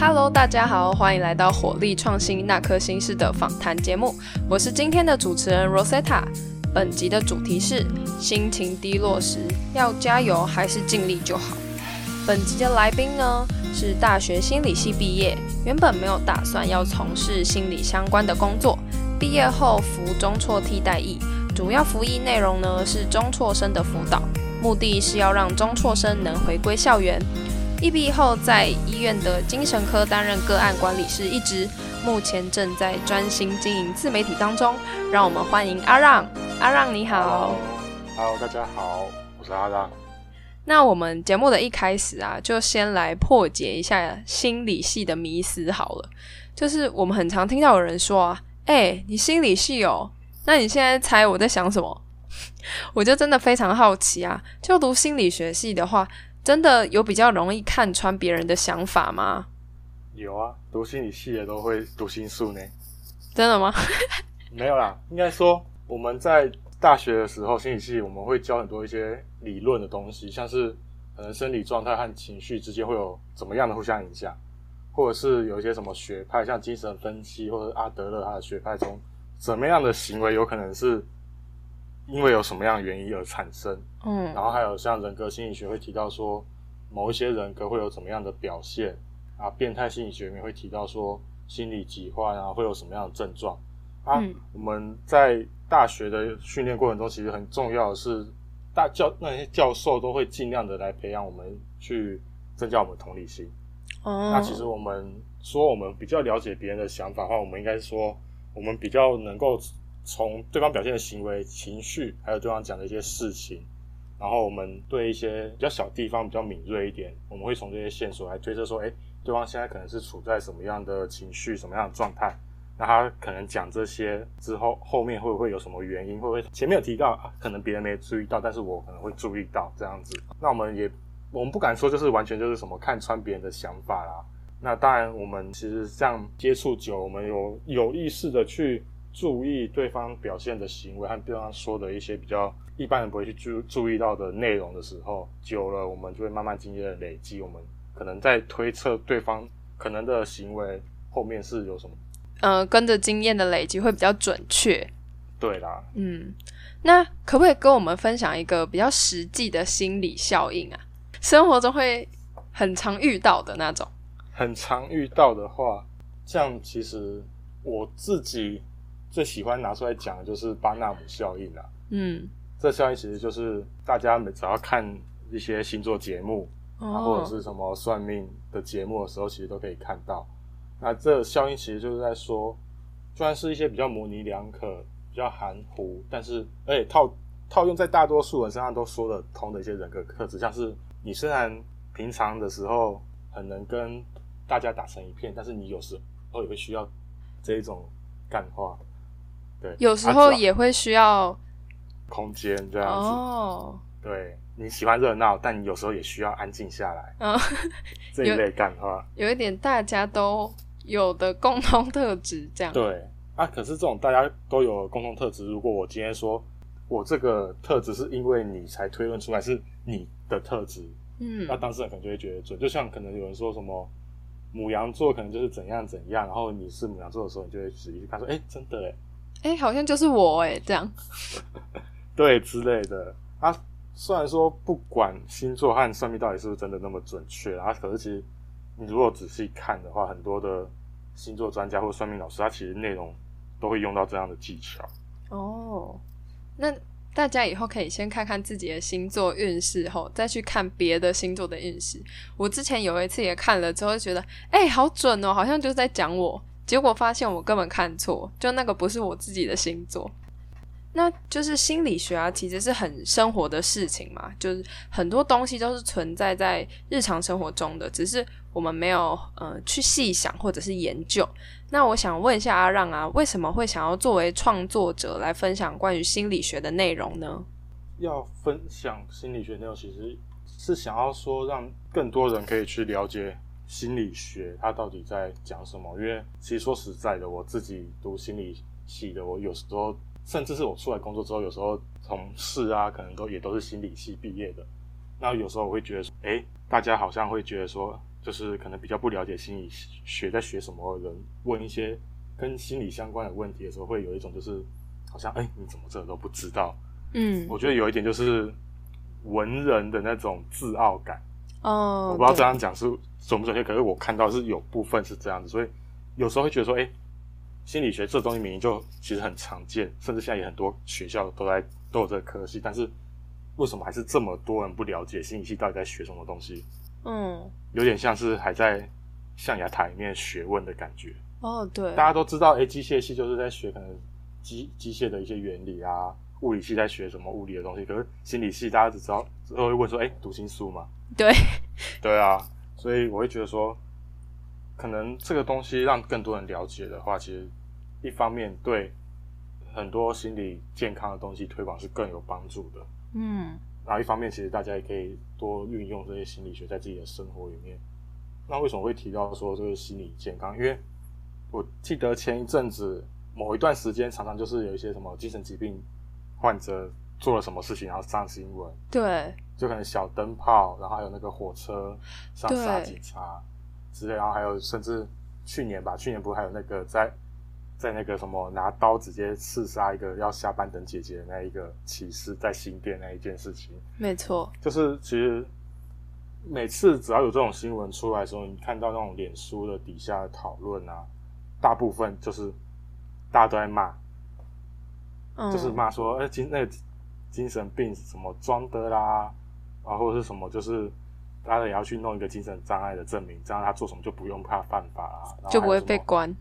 Hello，大家好，欢迎来到火力创新那颗心事的访谈节目，我是今天的主持人 Rosetta。本集的主题是心情低落时要加油还是尽力就好。本集的来宾呢是大学心理系毕业，原本没有打算要从事心理相关的工作，毕业后服中辍替代役，主要服役内容呢是中辍生的辅导，目的是要让中辍生能回归校园。一毕后，在医院的精神科担任个案管理师一职，目前正在专心经营自媒体当中。让我们欢迎阿让。阿让你好，Hello，大家好，我是阿让。那我们节目的一开始啊，就先来破解一下心理系的迷思好了。就是我们很常听到有人说啊，哎，你心理系哦，那你现在猜我在想什么？我就真的非常好奇啊，就读心理学系的话。真的有比较容易看穿别人的想法吗？有啊，读心理系的都会读心术呢。真的吗？没有啦，应该说我们在大学的时候，心理系我们会教很多一些理论的东西，像是可能生理状态和情绪之间会有怎么样的互相影响，或者是有一些什么学派，像精神分析或者阿德勒他的学派中，怎么样的行为有可能是。因为有什么样的原因而产生，嗯，然后还有像人格心理学会提到说，某一些人格会有怎么样的表现啊？变态心理学里面会提到说，心理疾患啊会有什么样的症状啊？我们在大学的训练过程中，其实很重要的是，大教那些教授都会尽量的来培养我们去增加我们同理心。哦，那其实我们说我们比较了解别人的想法的话，我们应该说我们比较能够。从对方表现的行为、情绪，还有对方讲的一些事情，然后我们对一些比较小地方比较敏锐一点，我们会从这些线索来推测说，哎，对方现在可能是处在什么样的情绪、什么样的状态？那他可能讲这些之后，后面会不会有什么原因？会不会前面有提到，可能别人没注意到，但是我可能会注意到这样子？那我们也，我们不敢说就是完全就是什么看穿别人的想法啦。那当然，我们其实这样接触久，我们有有意识的去。注意对方表现的行为和对方说的一些比较一般人不会去注注意到的内容的时候，久了我们就会慢慢经验的累积，我们可能在推测对方可能的行为后面是有什么。呃，跟着经验的累积会比较准确。对啦。嗯，那可不可以跟我们分享一个比较实际的心理效应啊？生活中会很常遇到的那种。很常遇到的话，这样其实我自己。最喜欢拿出来讲的就是巴纳姆效应啦。嗯，这效应其实就是大家每只要看一些星座节目，或者是什么算命的节目的时候，其实都可以看到。那这效应其实就是在说，虽然是一些比较模棱两可、比较含糊，但是而且套套用在大多数人身上都说得通的一些人格特质，像是你虽然平常的时候很能跟大家打成一片，但是你有时候也会需要这一种干话。对，有时候也会需要空间这样子。哦，对，你喜欢热闹，但你有时候也需要安静下来。嗯，这一类干话，有一点大家都有的共同特质，这样。对啊，可是这种大家都有共同特质，如果我今天说我这个特质是因为你才推论出来是你的特质，嗯，那当事人可能就会觉得准。就像可能有人说什么母羊座可能就是怎样怎样，然后你是母羊座的时候，你就会仔细去看，说，哎，真的哎。哎，好像就是我哎，这样，对之类的。啊，虽然说不管星座和算命到底是不是真的那么准确啊，可是其实你如果仔细看的话，很多的星座专家或算命老师，他其实内容都会用到这样的技巧。哦，那大家以后可以先看看自己的星座运势，后再去看别的星座的运势。我之前有一次也看了之后，觉得哎，好准哦，好像就是在讲我。结果发现我根本看错，就那个不是我自己的星座。那就是心理学啊，其实是很生活的事情嘛，就是很多东西都是存在在日常生活中的，只是我们没有呃去细想或者是研究。那我想问一下阿让啊，为什么会想要作为创作者来分享关于心理学的内容呢？要分享心理学内容，其实是想要说让更多人可以去了解。心理学它到底在讲什么？因为其实说实在的，我自己读心理系的，我有时候甚至是我出来工作之后，有时候同事啊，可能都也都是心理系毕业的。那有时候我会觉得，哎，大家好像会觉得说，就就是可能比较不了解心理学在学什么的人，问一些跟心理相关的问题的时候，会有一种就是好像哎、你怎么这都不知道？嗯，我觉得有一点就是文人的那种自傲感。哦，我不知道这对样讲是准不准确，可是我看到是有部分是这样子，所以有时候会觉得说，哎、心理学这东西明明就其实很常见，甚至现在也很多学校都在都有这个科系，但是为什么还是这么多人不了解心理系到底在学什么东西？嗯，有点像是还在象牙塔里面学问的感觉。哦，对，大家都知道，哎、机械系就是在学可能机机械的一些原理啊，物理系在学什么物理的东西，可是心理系大家只知道只会问说，哎、读心术吗？对，对啊，所以我会觉得说，可能这个东西让更多人了解的话，其实一方面对很多心理健康的东西推广是更有帮助的。嗯，然后一方面，其实大家也可以多运用这些心理学在自己的生活里面。那为什么会提到说这个心理健康？因为我记得前一阵子某一段时间，常常就是有一些什么精神疾病患者做了什么事情，然后上新闻，对，就可能小灯泡，然后还有那个火车上杀警察之类，然后还有甚至去年吧，去年不是还有那个在在那个什么拿刀直接刺杀一个要下班等姐姐的那一个骑士，在新店那一件事情，没错，就是其实每次只要有这种新闻出来的时候，你看到那种脸书的底下的讨论啊，大部分就是大家都在骂，嗯，就是骂说，哎、精那个精神病什么装的啦，啊，或者是什么，就是大家也要去弄一个精神障碍的证明，这样他做什么就不用怕犯法啦，就不会被关，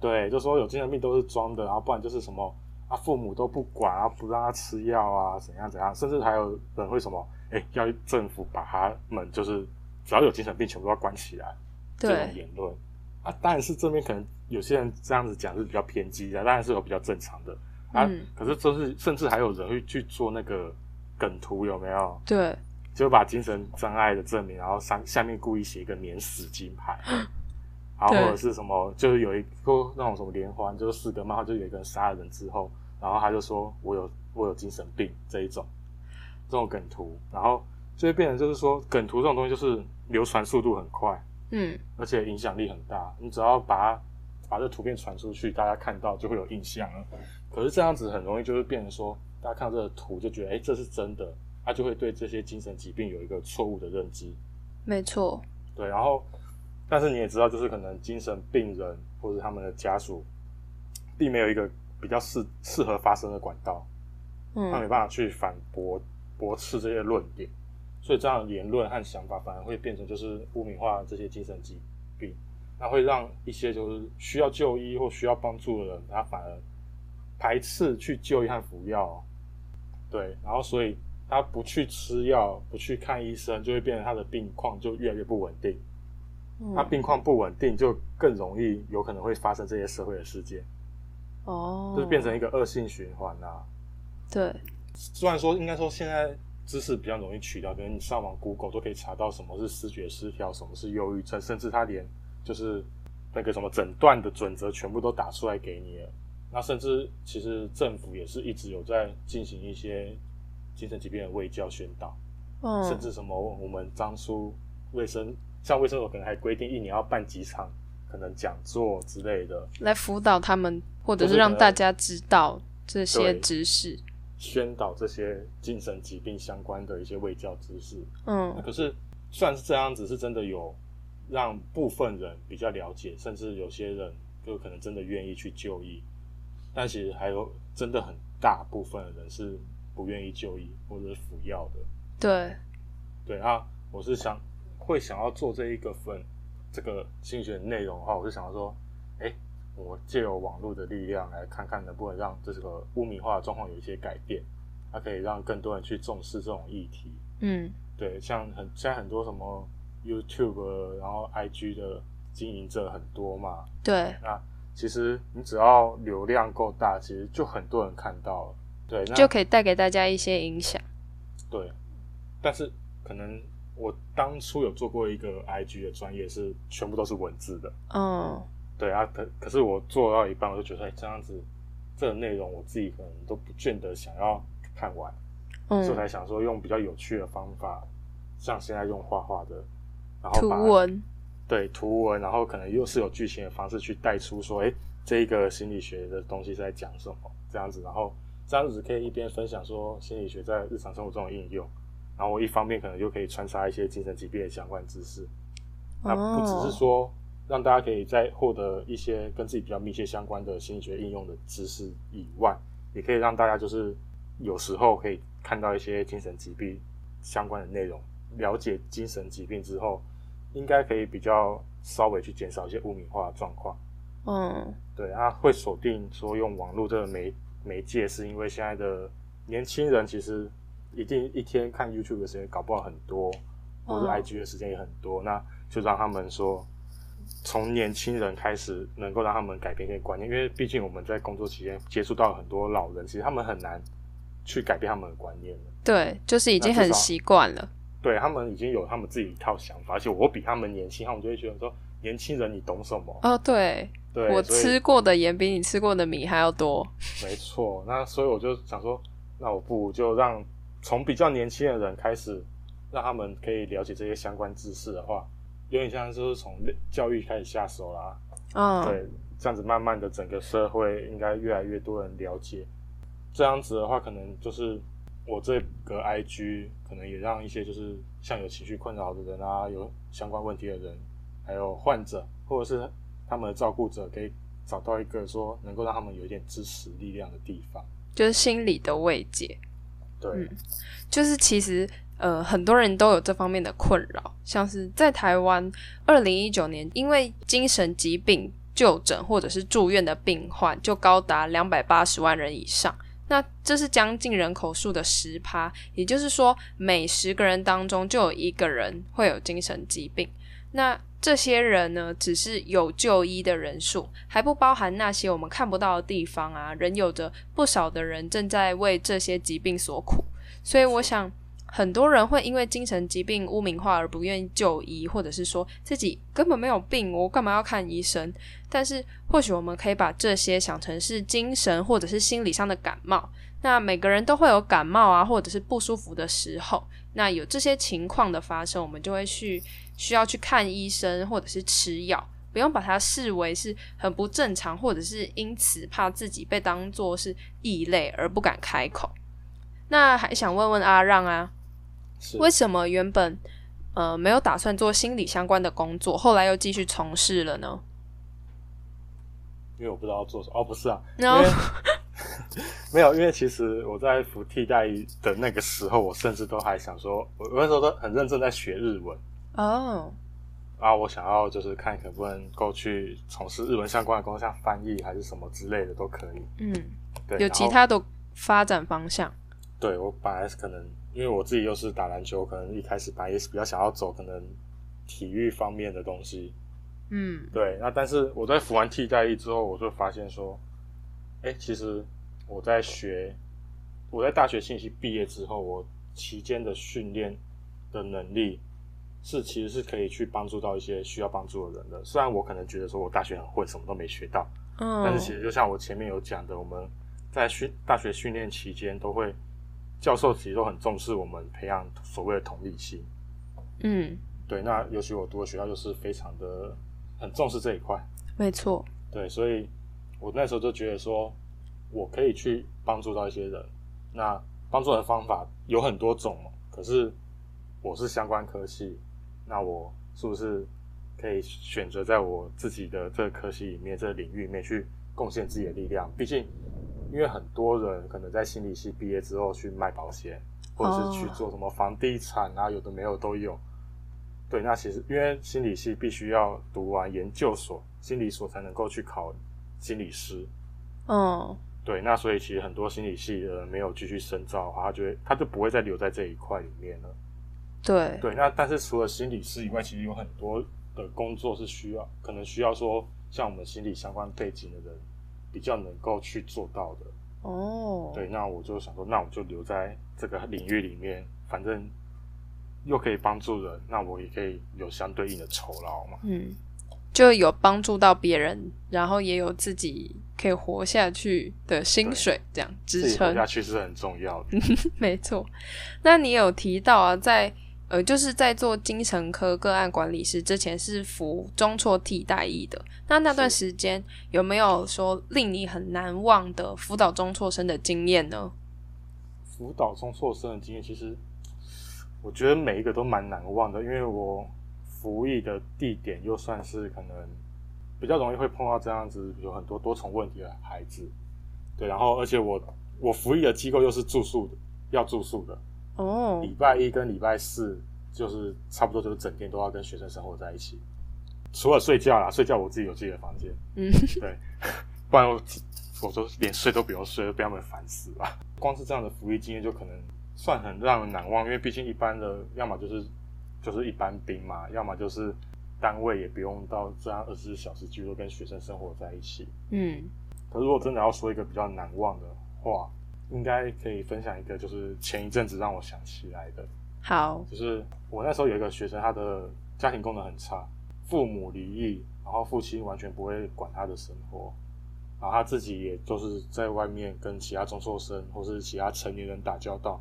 对，就说有精神病都是装的，然后不然就是什么啊，父母都不管啊，不让他吃药啊，怎样怎样，甚至还有人会什么，哎，要政府把他们就是只要有精神病全部都要关起来，这种，言论。啊，当然是这边可能有些人这样子讲是比较偏激的，当然是有比较正常的。啊，嗯可是就是甚至还有人会去做那个梗图，有没有？对，就把精神障碍的证明，然后上下面故意写一个免死金牌，然后或者是什么，就是有一个那种什么连环，就是四个漫画，就有一个人杀了人之后，然后他就说我有我有精神病这一种，这种梗图，然后就会变成就是说梗图这种东西就是流传速度很快，嗯，而且影响力很大，你只要把它把这图片传出去，大家看到就会有印象了。可是这样子很容易就是变成说，大家看到这个图就觉得，哎、这是真的，他就会对这些精神疾病有一个错误的认知。没错，对，然后，但是你也知道，就是可能精神病人或者他们的家属，并没有一个比较适适合发声的管道，他没嗯，办法去反驳驳斥这些论点，所以这样的言论和想法反而会变成就是污名化这些精神疾病，那会让一些就是需要就医或需要帮助的人，他反而排斥去就医和服药，对，然后所以他不去吃药，不去看医生，就会变成他的病况就越来越不稳定，他嗯病况不稳定，就更容易有可能会发生这些社会的事件，哦，就是变成一个恶性循环啊。对，虽然说应该说现在知识比较容易取到，可能你上网 Google 都可以查到什么是视觉失调，什么是忧郁症，甚至他连就是那个什么诊断的准则全部都打出来给你了。那甚至其实政府也是一直有在进行一些精神疾病的卫教宣导，嗯，甚至什么我们当初卫生像卫生所可能还规定一年要办几场可能讲座之类的，来辅导他们，或者是让大家知道这些知识。宣导这些精神疾病相关的一些卫教知识。嗯可是虽然是这样子，是真的有让部分人比较了解，甚至有些人就可能真的愿意去就医，但其实还有真的很大部分的人是不愿意就医或者是服药的。对，对啊，我是想会想要做这一个分这个心理学内容的话，我就想要说，哎，我借由网络的力量来看看能不能让这个污名化的状况有一些改变，它可以让更多人去重视这种议题。嗯对，像很现在很多什么 YouTube，然后 IG 的经营者很多嘛，对，那其实你只要流量够大，其实就很多人看到了。对，那就可以带给大家一些影响。对，但是可能我当初有做过一个 IG 的专业是全部都是文字的，嗯。对啊，可可是我做到一半，我就觉得，哎，这样子这个内容我自己可能都不见得想要看完，嗯。所以我才嗯，想说用比较有趣的方法，像现在用画画的，然后图把文，对图文，然后可能又是有剧情的方式去带出说，哎，这一个心理学的东西是在讲什么这样子，然后这样子可以一边分享说心理学在日常生活中的应用，然后我一方面可能又可以穿插一些精神疾病的相关知识，那不只是说让大家可以在获得一些跟自己比较密切相关的心理学应用的知识以外，也可以让大家就是有时候可以看到一些精神疾病相关的内容，了解精神疾病之后。应该可以比较稍微去减少一些污名化的状况。嗯，对，他会锁定说用网络这个媒媒介，是因为现在的年轻人其实一定一天看 YouTube 的时间搞不好很多，或者 IG 的时间也很多，那就让他们说从年轻人开始能够让他们改变一些观念，因为毕竟我们在工作期间接触到很多老人，其实他们很难去改变他们的观念对，就是已经很习惯了。对他们已经有他们自己一套想法，而且我比他们年轻，他们就会觉得说：“年轻人，你懂什么？”哦，对，对我吃过的盐比你吃过的米还要多。没错，那所以我就想说，那我不如就让从比较年轻的人开始，让他们可以了解这些相关知识的话，有点像就是从教育开始下手啦。嗯，对，这样子慢慢的整个社会应该越来越多人了解，这样子的话，可能就是。我这个 IG 可能也让一些就是像有情绪困扰的人啊，有相关问题的人，还有患者或者是他们的照顾者，可以找到一个说能够让他们有一点支持力量的地方，就是心理的慰藉。对，就是其实呃很多人都有这方面的困扰，像是在台湾，二零一九年因为精神疾病就诊或者是住院的病患就高达两百八十万人以上。那这是将近人口数的十趴，也就是说，每十个人当中就有一个人会有精神疾病。那这些人呢，只是有就医的人数，还不包含那些我们看不到的地方啊，仍有着不少的人正在为这些疾病所苦。所以，我想。很多人会因为精神疾病污名化而不愿意就医，或者是说自己根本没有病，我干嘛要看医生？但是或许我们可以把这些想成是精神或者是心理上的感冒。那每个人都会有感冒啊，或者是不舒服的时候。那有这些情况的发生，我们就会去需要去看医生，或者是吃药，不用把它视为是很不正常，或者是因此怕自己被当作是异类而不敢开口。那还想问问阿让啊？为什么原本呃没有打算做心理相关的工作，后来又继续从事了呢？因为我不知道做什么。哦，不是啊，因为 没有，因为其实我在服替代的那个时候，我甚至都还想说，我那时候都很认真在学日文哦。啊，我想要就是看可不能够去从事日文相关的工作，像翻译还是什么之类的都可以。嗯，对，有其他的发展方向。对我本来是可能。因为我自己又是打篮球，可能一开始本来也是比较想要走可能体育方面的东西，嗯，对。那但是我在服完替代役之后，我就发现说，哎，其实我在学，我在大学信息毕业之后，我期间的训练的能力是其实是可以去帮助到一些需要帮助的人的。虽然我可能觉得说我大学很混，什么都没学到，嗯，但是其实就像我前面有讲的，我们在训大学训练期间都会。教授其实都很重视我们培养所谓的同理心。嗯，对，那尤其我读的学校就是非常的很重视这一块。没错。对，所以我那时候就觉得说，我可以去帮助到一些人。那帮助的方法有很多种，可是我是相关科系，那我是不是可以选择在我自己的这个科系里面、这个领域里面去贡献自己的力量？毕竟。因为很多人可能在心理系毕业之后去卖保险，或者是去做什么房地产啊，有的没有都有。对，那其实因为心理系必须要读完研究所，心理所才能够去考心理师。嗯，对，那所以其实很多心理系的人没有继续深造的话，他就会他就不会再留在这一块里面了。对，对，那但是除了心理师以外，其实有很多的工作是需要，可能需要说像我们心理相关背景的人。比较能够去做到的哦，对，那我就想说，那我就留在这个领域里面，反正又可以帮助人，那我也可以有相对应的酬劳嘛。嗯，就有帮助到别人，然后也有自己可以活下去的薪水，这样支撑下去是很重要的。没错，那你有提到啊，在呃，就是在做精神科个案管理师之前是服中辍替代役的。那那段时间有没有说令你很难忘的辅导中辍生的经验呢？辅导中辍生的经验，其实我觉得每一个都蛮难忘的，因为我服役的地点又算是可能比较容易会碰到这样子有很多多重问题的孩子。对，然后而且我我服役的机构又是住宿的，要住宿的。哦，礼拜一跟礼拜四就是差不多就是整天都要跟学生生活在一起，除了睡觉啦，睡觉我自己有自己的房间，嗯，对，不然我我都连睡都不用睡，被他们烦死了。光是这样的服役经验就可能算很让人难忘，因为毕竟一般的要么就是就是一般兵嘛，要么就是单位也不用到这样二十四小时几乎跟学生生活在一起。嗯，可是如果真的要说一个比较难忘的话，应该可以分享一个，就是前一阵子让我想起来的，好，就是我那时候有一个学生，他的家庭功能很差，父母离异，然后父亲完全不会管他的生活，然后他自己也就是在外面跟其他中辍生或是其他成年人打交道，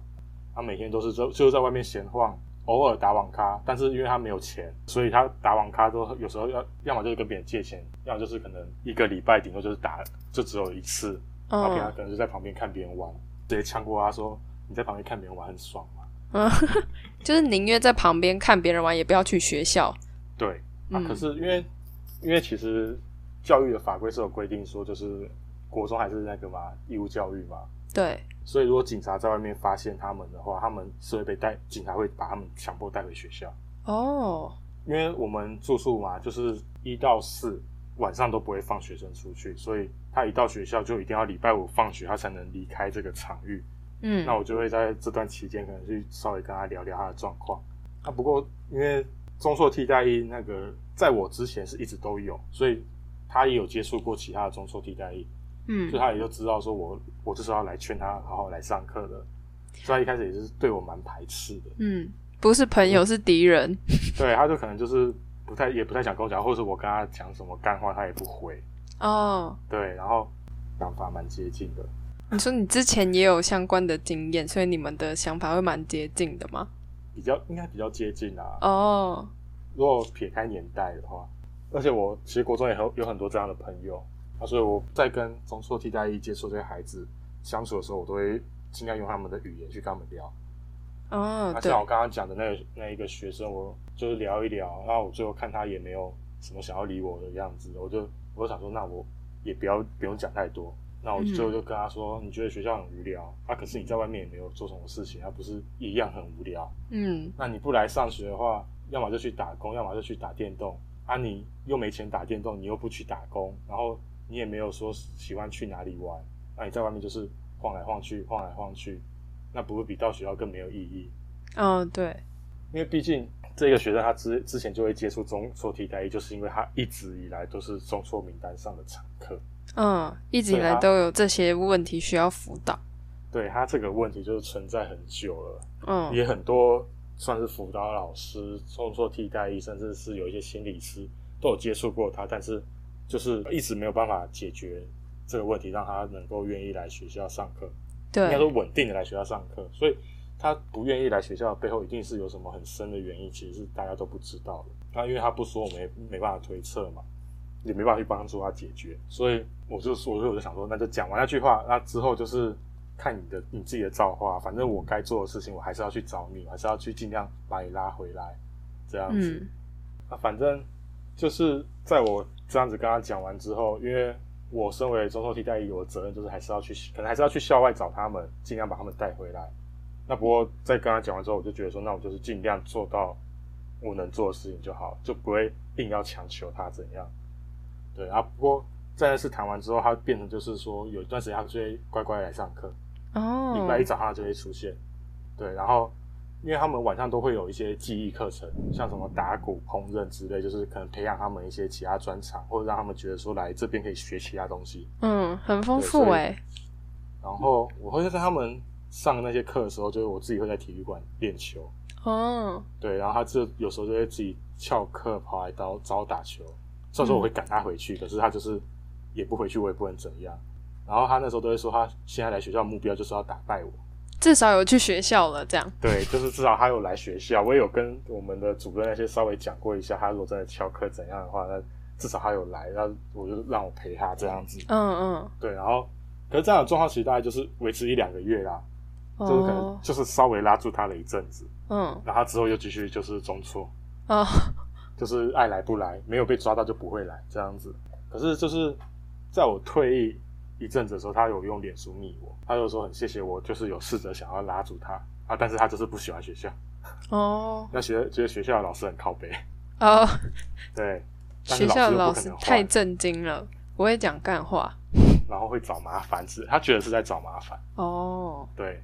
他每天都是就就在外面闲晃，偶尔打网咖，但是因为他没有钱，所以他打网咖都有时候要要么就是跟别人借钱，要么就是可能一个礼拜顶多就是打就只有一次。然后平常可能就在旁边看别人玩，直接呛过他说：“你在旁边看别人玩很爽吗？”嗯，就是宁愿在旁边看别人玩，也不要去学校。对啊，可是因为因为其实教育的法规是有规定说，就是国中还是那个嘛义务教育嘛。对。所以如果警察在外面发现他们的话，他们是会被带，警察会把他们强迫带回学校。哦。因为我们住宿嘛，就是一到四。晚上都不会放学生出去，所以他一到学校就一定要礼拜五放学，他才能离开这个场域。嗯，那我就会在这段期间可能去稍微跟他聊聊他的状况。啊，不过因为中硕替代役那个在我之前是一直都有，所以他也有接触过其他的中硕替代役。嗯，所以他也就知道说我我就是要来劝他好好来上课的。所以他一开始也是对我蛮排斥的。嗯，不是朋友是敌人。对，他就可能就是。不太也不太想跟我讲，或者我跟他讲什么干话，他也不回。哦，对，然后想法蛮接近的。你说你之前也有相关的经验，所以你们的想法会蛮接近的吗？比较应该比较接近啊。哦，如果撇开年代的话，而且我其实国中也很有很多这样的朋友，啊，所以我在跟中辍替代役接触这些孩子相处的时候，我都会尽量用他们的语言去跟他们聊。哦，那像我刚刚讲的那个那一个学生，我就是聊一聊，然后我最后看他也没有什么想要理我的样子，我就我就想说，那我也不要不用讲太多，那我最后就跟他说，你觉得学校很无聊啊？可是你在外面也没有做什么事情，他不是一样很无聊？嗯，那你不来上学的话，要么就去打工，要么就去打电动啊！你又没钱打电动，你又不去打工，然后你也没有说喜欢去哪里玩，那你在外面就是晃来晃去，晃来晃去。那不会比到学校更没有意义？嗯，对，因为毕竟这个学生他之之前就会接触中错替代役，就是因为他一直以来都是中错名单上的常客。嗯，一直以来都有这些问题需要辅导。对他这个问题就是存在很久了。嗯，也很多算是辅导老师、中错替代役，甚至是有一些心理师都有接触过他，但是就是一直没有办法解决这个问题，让他能够愿意来学校上课。对，应该说稳定的来学校上课，所以他不愿意来学校的背后一定是有什么很深的原因，其实是大家都不知道的。那因为他不说，我们也没办法推测嘛，也没办法去帮助他解决。所以我就说，所以我就想说，那就讲完那句话，那之后就是看你的你自己的造化。反正我该做的事情，我还是要去找你，还是要去尽量把你拉回来，这样子。那反正就是在我这样子跟他讲完之后，因为。我身为中受替代役，我的责任就是还是要去，可能还是要去校外找他们，尽量把他们带回来。那不过在跟他讲完之后，我就觉得说，那我就是尽量做到我能做的事情就好，就不会硬要强求他怎样。对啊，不过在那次谈完之后，他变成就是说，有一段时间他就会乖乖来上课，哦，礼拜一早上就会出现。对，然后。因为他们晚上都会有一些记忆课程，像什么打鼓、烹饪之类，就是可能培养他们一些其他专长，或者让他们觉得说来这边可以学其他东西。嗯，很丰富哎。然后我会在他们上那些课的时候，就是我自己会在体育馆练球。哦。对，然后他就有时候就会自己翘课跑来找找我打球。这时候我会赶他回去，可是他就是也不回去，我也不能怎样。然后他那时候都会说，他现在来学校目标就是要打败我。至少有去学校了，这样。对，就是至少他有来学校，我也有跟我们的主任那些稍微讲过一下，他如果真的翘课怎样的话，那至少他有来，那我就让我陪他这样子。嗯嗯，对，然后可是这样的状况其实大概就是维持一两个月啦，就是可能哦，就是稍微拉住他了一阵子，嗯，然后他之后又继续就是中错，哦，就是爱来不来，没有被抓到就不会来这样子。可是就是在我退役一阵子的时候，他有用脸书密我，他就说很谢谢我，就是有试着想要拉住他啊，但是他就是不喜欢学校，哦，那学觉得学校的老师很靠背，哦，对，学校的老老师太震惊了，不会讲干话。然后会找麻烦，是他觉得是在找麻烦。哦，对，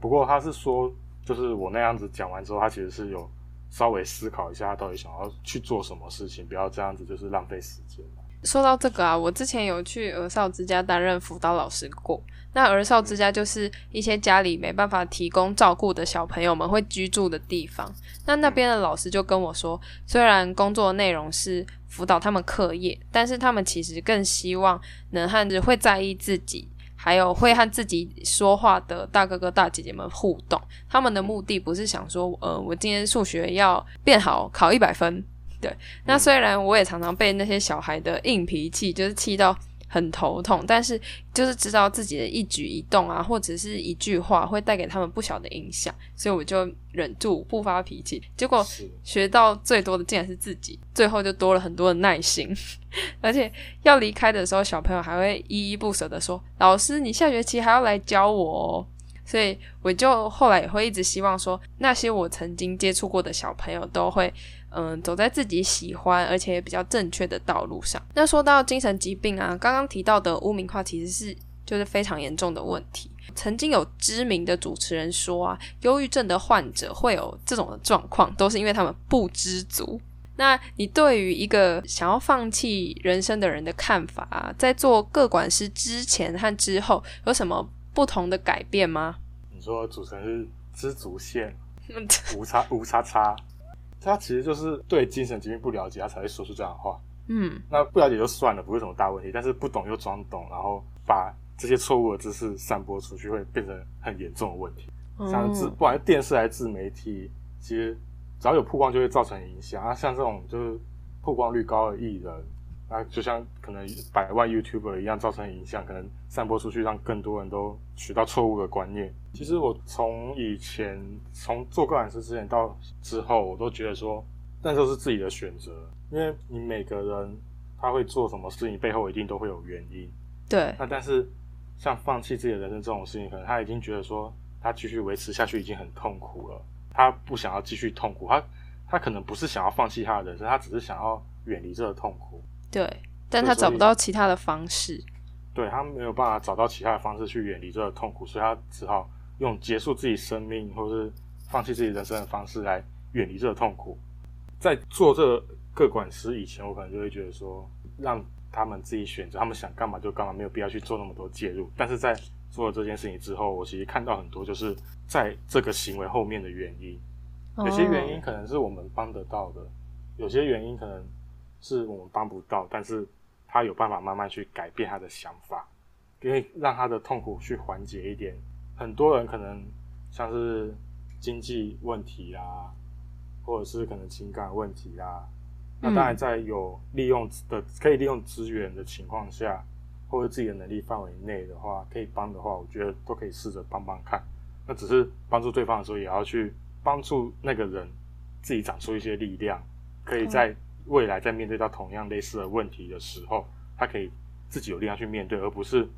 不过他是说，就是我那样子讲完之后，他其实是有稍微思考一下，他到底想要去做什么事情，不要这样子就是浪费时间。说到这个啊，我之前有去儿少之家担任辅导老师过。那儿少之家就是一些家里没办法提供照顾的小朋友们会居住的地方。那那边的老师就跟我说，虽然工作内容是辅导他们课业，但是他们其实更希望能和会在意自己，还有会和自己说话的大哥哥大姐姐们互动。他们的目的不是想说，呃，我今天数学要变好，考一百分。对，那虽然我也常常被那些小孩的硬脾气就是气到很头痛，但是就是知道自己的一举一动啊，或者是一句话会带给他们不小的影响，所以我就忍住不发脾气。结果，学到最多的竟然是自己，最后就多了很多的耐心，而且要离开的时候，小朋友还会依依不舍的说：“老师，你下学期还要来教我哦。”所以我就后来也会一直希望说，那些我曾经接触过的小朋友都会，嗯，走在自己喜欢而且也比较正确的道路上。那说到精神疾病啊，刚刚提到的污名化其实是就是非常严重的问题。曾经有知名的主持人说啊，忧郁症的患者会有这种的状况，都是因为他们不知足。那你对于一个想要放弃人生的人的看法啊，在做各管师之前和之后有什么不同的改变吗？你说组成是知足线，无叉无叉叉，他其实就是对精神疾病不了解，他才会说出这样的话。嗯那不了解就算了，不是什么大问题，但是不懂又装懂，然后把这些错误的知识散播出去，会变成很严重的问题。像自嗯不管是电视还是自媒体，其实只要有曝光就会造成影响。啊，像这种就是曝光率高的艺人，那就像可能百万 YouTuber 一样造成影响，可能散播出去，让更多人都取到错误的观念。其实我从以前从做个人师之前到之后，我都觉得说，那都是自己的选择，因为你每个人他会做什么事情背后一定都会有原因。对，那但是像放弃自己的人生这种事情，可能他已经觉得说他继续维持下去已经很痛苦了，他不想要继续痛苦，他他可能不是想要放弃他的人生，他只是想要远离这个痛苦，对，但他找不到其他的方式。对他没有办法找到其他的方式去远离这个痛苦，所以他只好用结束自己生命或是放弃自己人生的方式来远离这个痛苦。在做这个个管师以前，我可能就会觉得说，让他们自己选择，他们想干嘛就干嘛，没有必要去做那么多介入。但是在做了这件事情之后，我其实看到很多就是在这个行为后面的原因，有些原因哦可能是我们帮得到的，有些原因可能是我们帮不到，但是他有办法慢慢去改变他的想法，因为让他的痛苦去缓解一点。很多人可能像是经济问题啊，或者是可能情感问题啊，那当然在有利用的可以利用资源的情况下，或者自己的能力范围内的话，可以帮的话，我觉得都可以试着帮帮看。那只是帮助对方的时候，也要去帮助那个人自己长出一些力量，可以在未来在面对到同样类似的问题的时候，他可以自己有力量去面对，而不是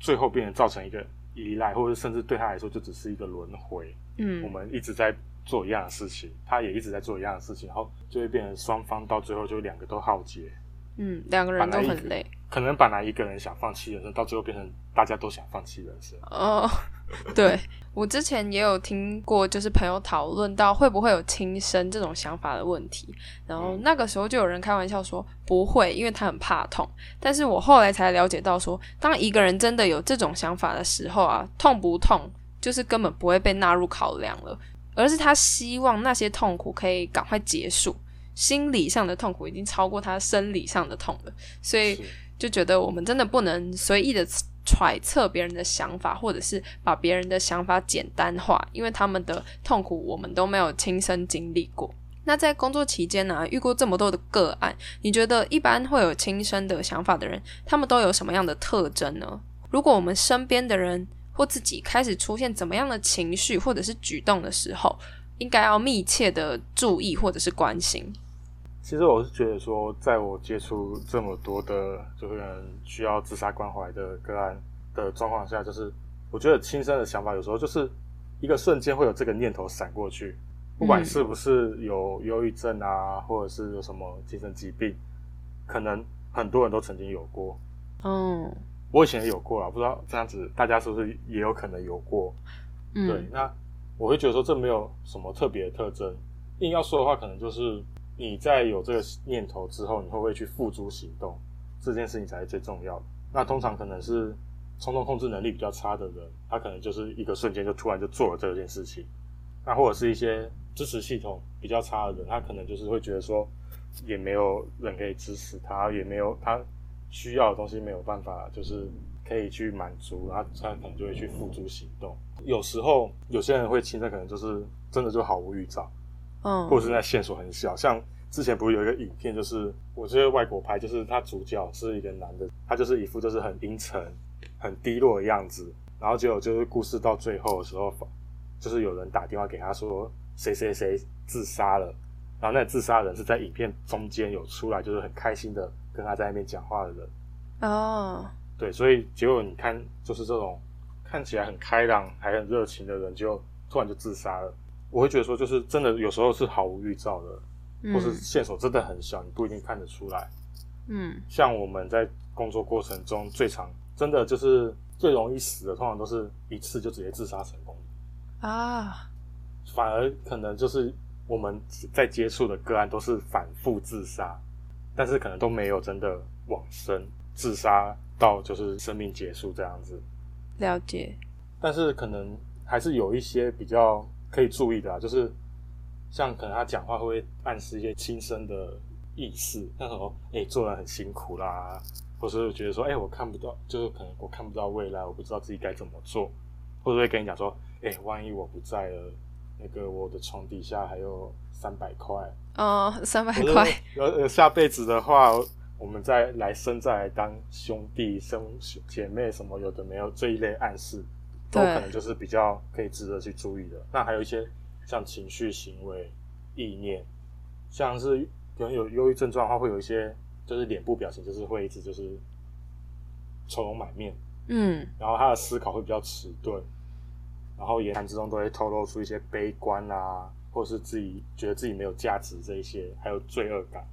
最后变成造成一个依赖，或者甚至对他来说就只是一个轮回。嗯我们一直在做一样的事情，他也一直在做一样的事情，然后就会变成双方到最后就两个都耗竭。嗯，两个人都很累。可能本来一个人想放弃人生，到最后变成大家都想放弃人生。哦，对我之前也有听过，就是朋友讨论到会不会有轻生这种想法的问题，然后嗯那个时候就有人开玩笑说不会，因为他很怕痛。但是我后来才了解到说，当一个人真的有这种想法的时候啊，痛不痛就是根本不会被纳入考量了，而是他希望那些痛苦可以赶快结束。心理上的痛苦已经超过他生理上的痛了，所以就觉得我们真的不能随意的揣测别人的想法，或者是把别人的想法简单化，因为他们的痛苦我们都没有亲身经历过。那在工作期间呢，遇过这么多的个案，你觉得一般会有亲身的想法的人，他们都有什么样的特征呢？如果我们身边的人或自己开始出现怎么样的情绪或者是举动的时候，应该要密切的注意或者是关心。其实我是觉得说，在我接触这么多的就是需要自杀关怀的个案的状况下，就是我觉得亲身的想法有时候就是一个瞬间会有这个念头闪过去，不管是不是有忧郁症啊，或者是有什么精神疾病，可能很多人都曾经有过。嗯，我以前也有过啊，不知道这样子大家是不是也有可能有过？嗯，对，那我会觉得说这没有什么特别的特征，硬要说的话，可能就是你在有这个念头之后，你会不会去付诸行动？这件事情才是最重要的。那通常可能是冲动控制能力比较差的人，他可能就是一个瞬间就突然就做了这件事情。那或者是一些支持系统比较差的人，他可能就是会觉得说，也没有人可以支持他，也没有他需要的东西没有办法，就是可以去满足，然后他可能就会去付诸行动。有时候有些人会轻生，可能就是真的就毫无预兆，嗯，或者是那线索很小。像之前不是有一个影片，就是我这个外国拍，就是他主角是一个男的，他就是一副就是很阴沉、很低落的样子，然后结果就是故事到最后的时候，就是有人打电话给他说谁谁谁自杀了，然后那自杀人是在影片中间有出来，就是很开心的跟他在那边讲话的人。哦，对，所以结果你看，就是这种看起来很开朗还很热情的人，就突然就自杀了。我会觉得说，就是真的有时候是毫无预兆的，或是线索真的很小，你不一定看得出来。嗯。像我们在工作过程中最常真的就是最容易死的，通常都是一次就直接自杀成功，啊，反而可能就是我们在接触的个案都是反复自杀，但是可能都没有真的往生自杀到就是生命结束这样子。了解，但是可能还是有一些比较可以注意的啊，就是像可能他讲话会不会暗示一些轻生的意思，像什么哎、做人很辛苦啦，或是觉得说哎、我看不到，就是可能我看不到未来，我不知道自己该怎么做，或者会跟你讲说哎、万一我不在了，那个我的床底下还有三百块，哦，三百块，有呃下辈子的话，我们再来生再来当兄弟、兄姐妹什么有的没有这一类暗示，都可能就是比较可以值得去注意的。那还有一些像情绪、行为、意念，像是可能有忧郁症状的话，会有一些就是脸部表情，就是会一直就是愁容满面，嗯然后他的思考会比较迟钝，然后言谈之中都会透露出一些悲观啊，或是自己觉得自己没有价值这一些，还有罪恶感，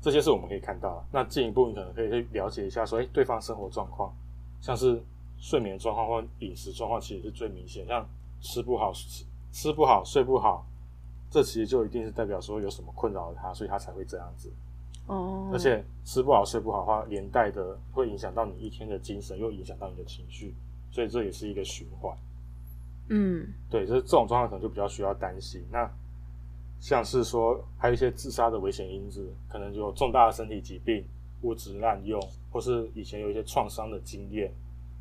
这些是我们可以看到的。那进一步，你可能可以去了解一下，说，哎，对方生活状况，像是睡眠状况或饮食状况，其实是最明显。像吃不好、吃吃不好、睡不好，这其实就一定是代表说有什么困扰了他，所以他才会这样子。哦，而且吃不好睡不好的话，连带的会影响到你一天的精神，又影响到你的情绪，所以这也是一个循环。嗯对，就是这种状况可能就比较需要担心。那像是说，还有一些自杀的危险因子，可能有重大的身体疾病、物质滥用，或是以前有一些创伤的经验，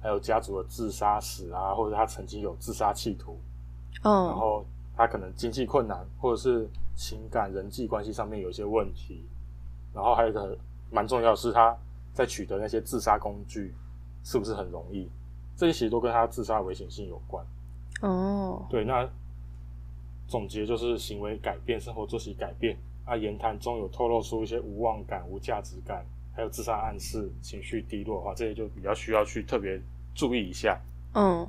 还有家族的自杀史啊，或者他曾经有自杀企图，然嗯后他可能经济困难，或者是情感人际关系上面有一些问题，然后还有一个蛮重要的是他在取得那些自杀工具是不是很容易，这些其实都跟他自杀的危险性有关。哦，对，那总结就是行为改变、生活作息改变啊，言谈中有透露出一些无望感、无价值感，还有自杀暗示、情绪低落的话，这些就比较需要去特别注意一下。嗯，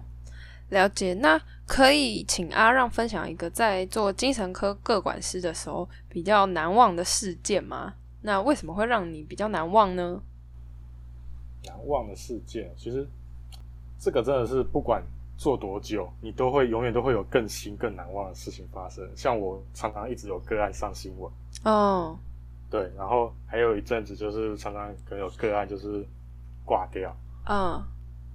了解。那可以请阿让分享一个在做精神科各管师的时候比较难忘的事件吗？那为什么会让你比较难忘呢？难忘的事件，其实这个真的是不管做多久，你都会永远都会有更新、更难忘的事情发生。像我常常一直有个案上新闻，哦，对，然后还有一阵子就是常常可能有个案就是挂掉，嗯，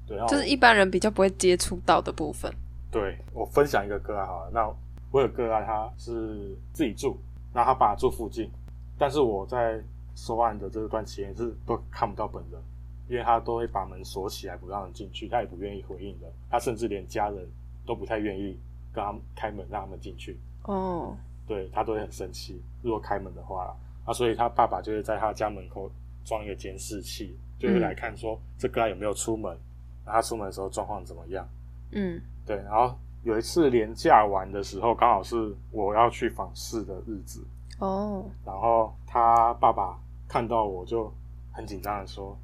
对，然后就是一般人比较不会接触到的部分。对我分享一个个案好了，那我有个案他是自己住，那他爸住附近，但是我在收案的这段期间是都看不到本人，因为他都会把门锁起来，不让人进去，他也不愿意回应的。他甚至连家人都不太愿意跟他们开门让他们进去。哦，对他都会很生气，如果开门的话啦，啊，所以他爸爸就是在他家门口装一个监视器，就是来看说这个案有没有出门，他出门的时候状况怎么样。嗯。对，然后有一次连假玩的时候，刚好是我要去访视的日子，哦，然后他爸爸看到我就很紧张的说，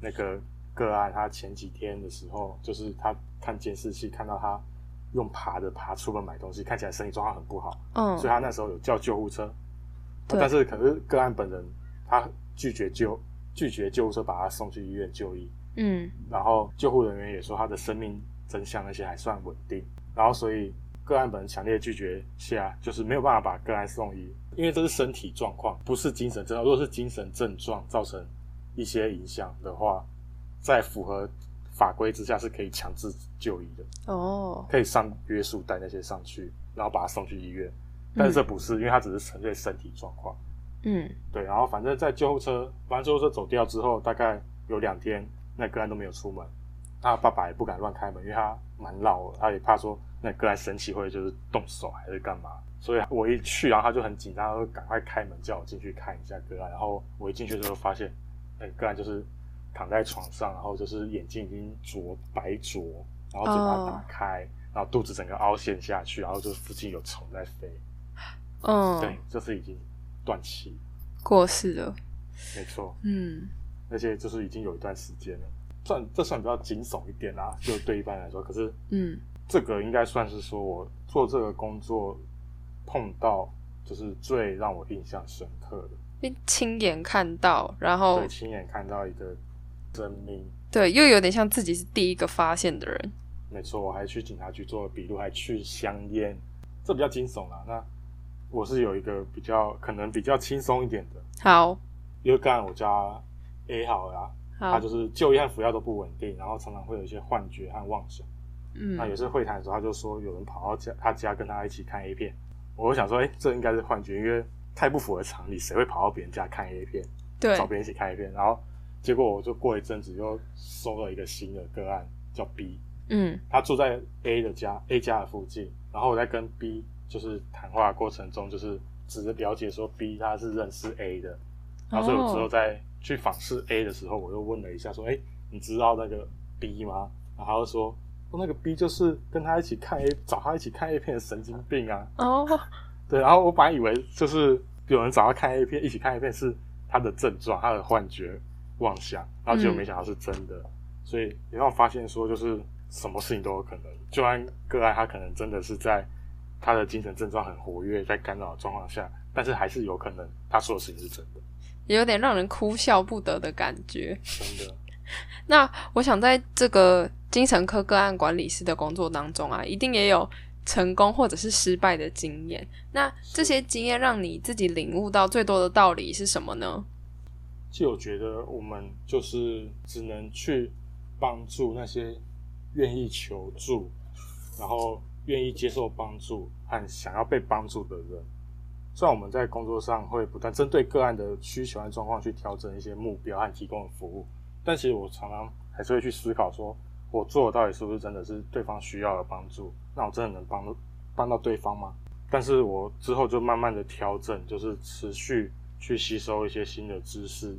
那个个案他前几天的时候，就是他看监视器看到他用爬的爬出门买东西，看起来身体状况很不好，嗯。所以他那时候有叫救护车，对但是可是个案本人他拒绝救拒绝救护车把他送去医院就医，嗯然后救护人员也说他的生命真相那些还算稳定，然后所以个案本人强烈拒绝下，就是没有办法把个案送医，因为这是身体状况，不是精神症状。如果是精神症状造成一些影响的话，在符合法规之下是可以强制就医的，哦，可以上约束带那些上去，然后把他送去医院。但是这不是，因为他只是纯粹身体状况。嗯对，然后反正在救护车，反正救护车走掉之后，大概有两天，那个案都没有出门。他爸爸也不敢乱开门，因为他蛮老了，他也怕说那个案生气会就是动手还是干嘛。所以我一去，然后他就很紧张，他就赶快开门叫我进去看一下个案。然后我一进去之后发现，那个案就是躺在床上，然后就是眼睛已经灼白灼，然后嘴巴打开，然后肚子整个凹陷下去，然后就附近有虫在飞。嗯，对，就是已经断气，过世了，没错。嗯而且就是已经有一段时间了，算这算比较惊悚一点啦，就对一般来说。可是嗯这个应该算是说我做这个工作碰到就是最让我印象深刻的，因为亲眼看到，然后对，亲眼看到一个生命。对，又有点像自己是第一个发现的人。没错，我还去警察局做了笔录，还去香烟，这比较惊悚啦。那我是有一个比较可能比较轻松一点的，好，因为刚才我家 A 好了啊，他，就是就医和服药都不稳定，然后常常会有一些幻觉和妄想。嗯。那有次会谈的时候，他就说有人跑到家他家跟他一起看 A 片，我就想说，哎、这应该是幻觉，因为太不符合常理，谁会跑到别人家看 A 片，对。找，别人一起看 A 片？然后结果我就过一阵子又收了一个新的个案，叫 B，嗯。他住在 A 的家 A 家的附近，然后我在跟 B 就是谈话过程中，就是只是了解说 B 他是认识 A 的，然后所以我之后哦在去访视 A 的时候，我又问了一下说，哎、你知道那个 B 吗？然后他就说。哦那个 B 就是跟他一起看 A，找他一起看 A 片的神经病啊！哦，对，然后我本来以为就是有人找他看 A 片，一起看 A 片是他的症状，他的幻觉、妄想，然后结果没想到是真的，所以也让我发现说，就是什么事情都有可能。就按个案，他可能真的是在他的精神症状很活跃，在干扰的状况下，但是还是有可能他说的事情是真的，也有点让人哭笑不得的感觉。真的。那我想在这个精神科个案管理师的工作当中啊，一定也有成功或者是失败的经验。那这些经验让你自己领悟到最多的道理是什么呢？其实我觉得我们就是只能去帮助那些愿意求助，然后愿意接受帮助和想要被帮助的人。虽然我们在工作上会不断针对个案的需求和状况去调整一些目标和提供的服务，但其实我常常还是会去思考说，我做的到底是不是真的是对方需要的帮助？那我真的能帮帮到对方吗？但是我之后就慢慢的调整，就是持续去吸收一些新的知识，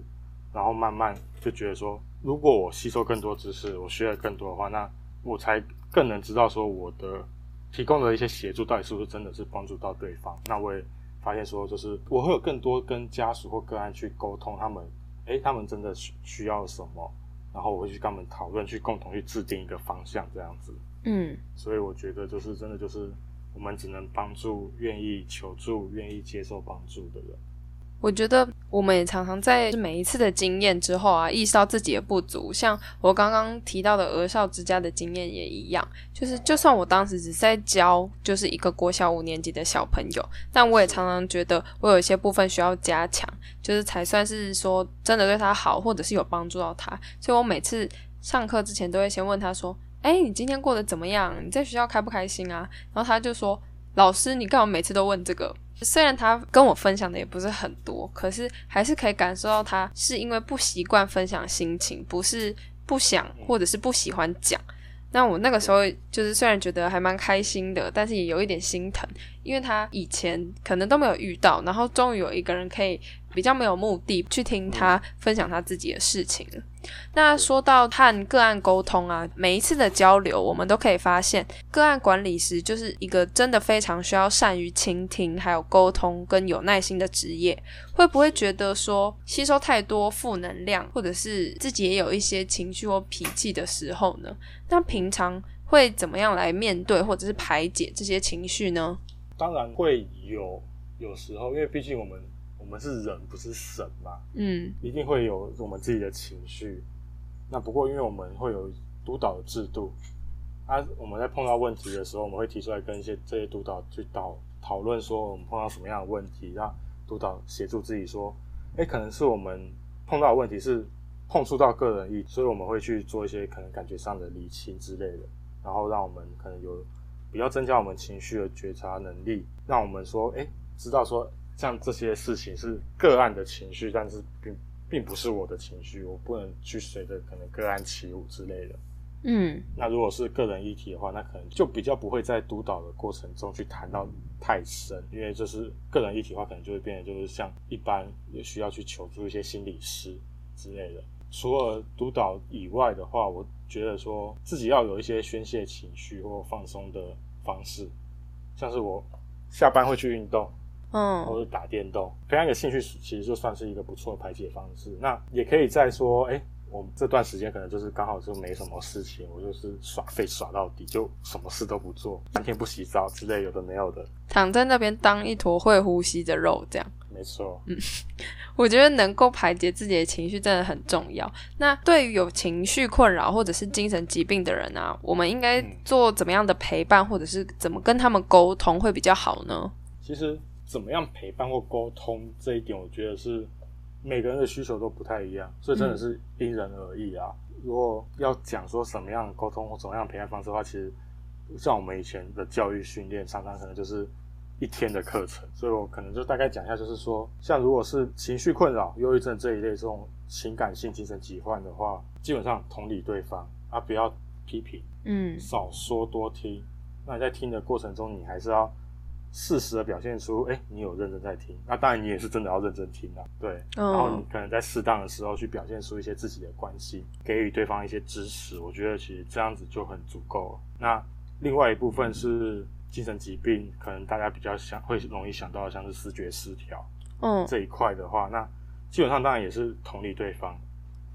然后慢慢就觉得说，如果我吸收更多知识，我学的更多的话，那我才更能知道说我的提供的一些协助到底是不是真的是帮助到对方。那我也发现说，就是我会有更多跟家属或个案去沟通，他们诶，他们真的需需要什么，然后我会去跟他们讨论，去共同去制定一个方向，这样子。嗯所以我觉得就是真的就是我们只能帮助愿意求助、愿意接受帮助的人。我觉得我们也常常在每一次的经验之后啊，意识到自己的不足。像我刚刚提到的鹅少之家的经验也一样，就是就算我当时只是在教就是一个国小五年级的小朋友，但我也常常觉得我有一些部分需要加强，就是才算是说真的对他好，或者是有帮助到他。所以我每次上课之前都会先问他说：“哎，你今天过得怎么样？你在学校开不开心啊？”然后他就说：“老师，你干嘛每次都问这个？”虽然他跟我分享的也不是很多，可是还是可以感受到他是因为不习惯分享心情，不是不想或者是不喜欢讲。那我那个时候就是虽然觉得还蛮开心的，但是也有一点心疼，因为他以前可能都没有遇到，然后终于有一个人可以比较没有目的去听他分享他自己的事情了。那说到和个案沟通啊，每一次的交流，我们都可以发现，个案管理师就是一个真的非常需要善于倾听、还有沟通跟有耐心的职业。会不会觉得说吸收太多负能量，或者是自己也有一些情绪或脾气的时候呢？那平常会怎么样来面对或者是排解这些情绪呢？当然会有，有时候，因为毕竟我们。我们是人，不是神嘛，嗯，一定会有我们自己的情绪。那不过，因为我们会有督导的制度，啊，我们在碰到问题的时候，我们会提出来跟一些这些督导去讨讨论，说我们碰到什么样的问题，让督导协助自己说，哎，可能是我们碰到的问题是碰触到个人意，所以我们会去做一些可能感觉上的理清之类的，然后让我们可能有比较增加我们情绪的觉察能力，让我们说，哎，知道说。像这些事情是个案的情绪，但是并并不是我的情绪，我不能去随着可能个案起舞之类的。嗯，那如果是个人议题的话，那可能就比较不会在督导的过程中去谈到太深，因为这是个人议题的话，可能就会变得就是像一般也需要去求助一些心理师之类的。除了督导以外的话，我觉得说自己要有一些宣泄情绪或放松的方式，像是我下班会去运动。嗯，或者打电动，培养一个兴趣，其实就算是一个不错的排解方式。那也可以再说，哎，我们这段时间可能就是刚好就没什么事情，我就是耍废耍到底，就什么事都不做，三天不洗澡之类，有的没有的，躺在那边当一坨会呼吸的肉，这样。没错，嗯，我觉得能够排解自己的情绪真的很重要。那对于有情绪困扰或者是精神疾病的人啊，我们应该做怎么样的陪伴，或者是怎么跟他们沟通会比较好呢？其实。怎么样陪伴或沟通这一点，我觉得是每个人的需求都不太一样，所以真的是因人而异啊。如果要讲说什么样的沟通或怎么样陪伴方式的话，其实像我们以前的教育训练，常常可能就是一天的课程，所以我可能就大概讲一下，就是说，像如果是情绪困扰、忧郁症这一类这种情感性精神疾患的话，基本上同理对方啊，不要批评，嗯，少说多听。那你在听的过程中，你还是要。适时的表现出，哎，你有认真在听，那当然你也是真的要认真听啊，对。然后你可能在适当的时候去表现出一些自己的关心，给予对方一些支持，我觉得其实这样子就很足够了。那另外一部分是精神疾病，可能大家比较想会容易想到像是视觉失调，嗯，这一块的话，那基本上当然也是同理对方。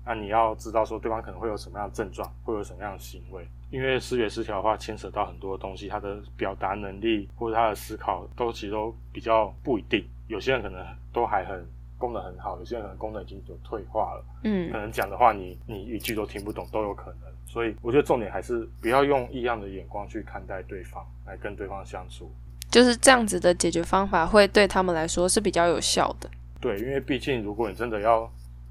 那你要知道说对方可能会有什么样的症状，会有什么样的行为。因为视觉失调的话，牵扯到很多东西，他的表达能力或者他的思考都其实都比较不一定。有些人可能都还很功能很好，有些人可能功能已经有退化了。嗯，可能讲的话你你一句都听不懂都有可能。所以我觉得重点还是不要用异样的眼光去看待对方，来跟对方相处。就是这样子的解决方法会对他们来说是比较有效的。对，因为毕竟如果你真的要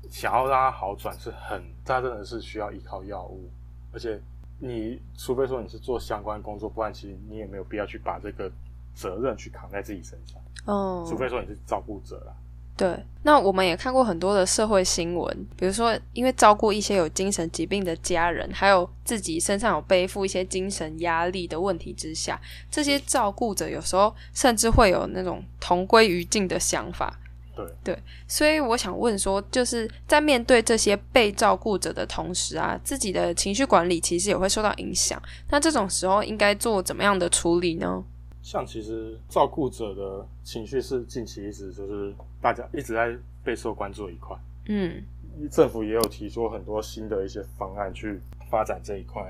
想要让他好转，是很他真的是需要依靠药物，而且。你除非说你是做相关工作，不然其实你也没有必要去把这个责任去扛在自己身上。哦，除非说你是照顾者啦。对，那我们也看过很多的社会新闻，比如说因为照顾一些有精神疾病的家人，还有自己身上有背负一些精神压力的问题之下，这些照顾者有时候甚至会有那种同归于尽的想法。对对，所以我想问说，就是在面对这些被照顾者的同时啊，自己的情绪管理其实也会受到影响。那这种时候应该做怎么样的处理呢？像其实照顾者的情绪是近期一直就是大家一直在备受关注一块。嗯，政府也有提出很多新的一些方案去发展这一块。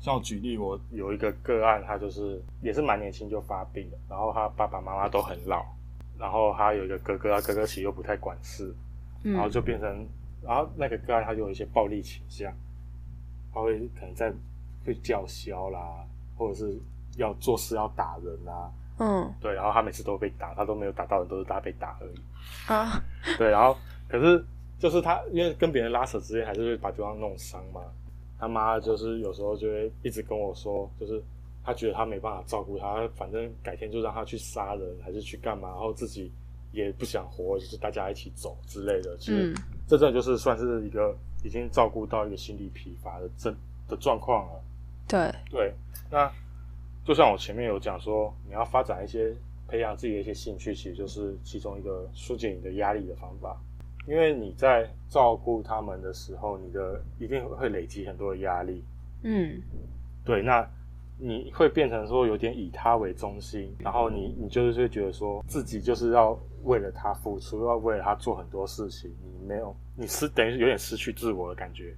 像我举例，我有一个个案，他就是也是蛮年轻就发病了，然后他爸爸妈妈都很老。然后他有一个哥哥，他哥哥其实又不太管事，然后就变成，然后那个个案他就有一些暴力倾向，他会可能在会叫嚣啦，或者是要做事要打人啊，嗯，对，然后他每次都被打，他都没有打到人，都是他被打而已。啊，对，然后可是就是他因为跟别人拉扯之间，还是会把对方弄伤嘛，他妈就是有时候就会一直跟我说，就是他觉得他没办法照顾他，反正改天就让他去杀人还是去干嘛，然后自己也不想活，就是大家一起走之类的。其实这真的就是算是一个已经照顾到一个心理疲乏的症的状况了。对对，那就像我前面有讲说，你要发展一些培养自己的一些兴趣，其实就是其中一个疏解你的压力的方法。因为你在照顾他们的时候，你的一定会累积很多的压力。嗯，对，那你会变成说有点以他为中心，然后你你就是会觉得说自己就是要为了他付出，要为了他做很多事情，你没有，你失等于有点失去自我的感觉。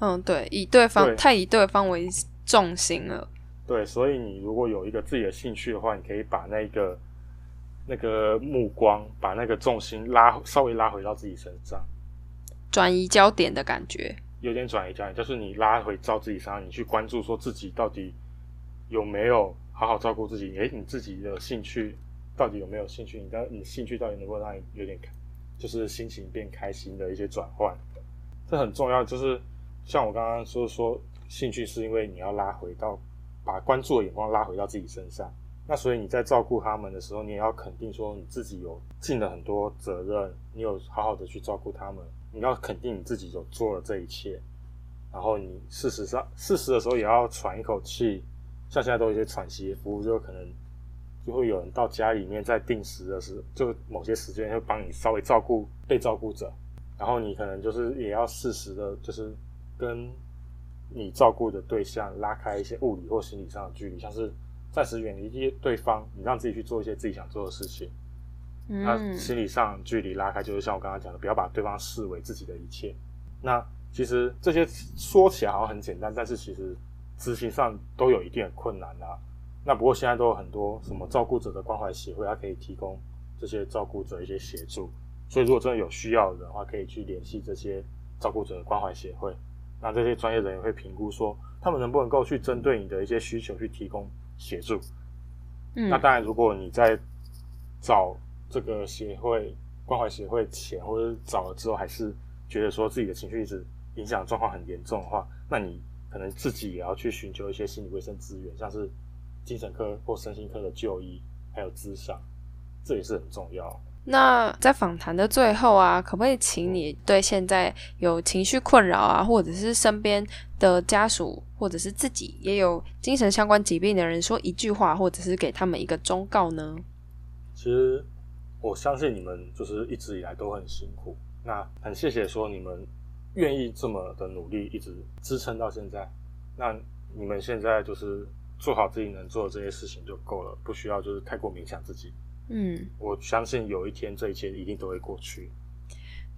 嗯，对，以对方太以对方为重心了。对，所以你如果有一个自己的兴趣的话，你可以把那个。那个目光把那个重心拉稍微拉回到自己身上，转移焦点的感觉，有点转移焦点，就是你拉回到自己身上，你去关注说自己到底有没有好好照顾自己，诶，你自己的兴趣到底有没有兴趣？你的你兴趣到底能够让你有点就是心情变开心的一些转换，这很重要。就是像我刚刚说说，兴趣是因为你要拉回到把关注的眼光拉回到自己身上。那所以你在照顾他们的时候，你也要肯定说你自己有尽了很多责任，你有好好的去照顾他们，你要肯定你自己有做了这一切。然后你事实上事实的时候也要喘一口气，像现在都有一些喘息服务，就可能就会有人到家里面在定时的时，就某些时间会帮你稍微照顾被照顾者，然后你可能就是也要适时的，就是跟你照顾的对象拉开一些物理或心理上的距离，像是。暂时远离一些对方，你让自己去做一些自己想做的事情。那心理上距离拉开，就是像我刚刚讲的，不要把对方视为自己的一切。那其实这些说起来好像很简单，但是其实执行上都有一定的困难啊。那不过现在都有很多什么照顾者的关怀协会，它可以提供这些照顾者一些协助。所以如果真的有需要的话，可以去联系这些照顾者的关怀协会。那这些专业人员会评估说，他们能不能够去针对你的一些需求去提供。协助，嗯那当然，如果你在找这个协会关怀协会前，或者找了之后，还是觉得说自己的情绪一直影响状况很严重的话，那你可能自己也要去寻求一些心理卫生资源，像是精神科或身心科的就医，还有咨商，这也是很重要。那在访谈的最后啊，可不可以请你对现在有情绪困扰啊，或者是身边的家属，或者是自己也有精神相关疾病的人说一句话，或者是给他们一个忠告呢？其实我相信你们就是一直以来都很辛苦，那很谢谢说你们愿意这么的努力，一直支撑到现在。那你们现在就是做好自己能做的这些事情就够了，不需要就是太过勉强自己。嗯，我相信有一天这一切一定都会过去。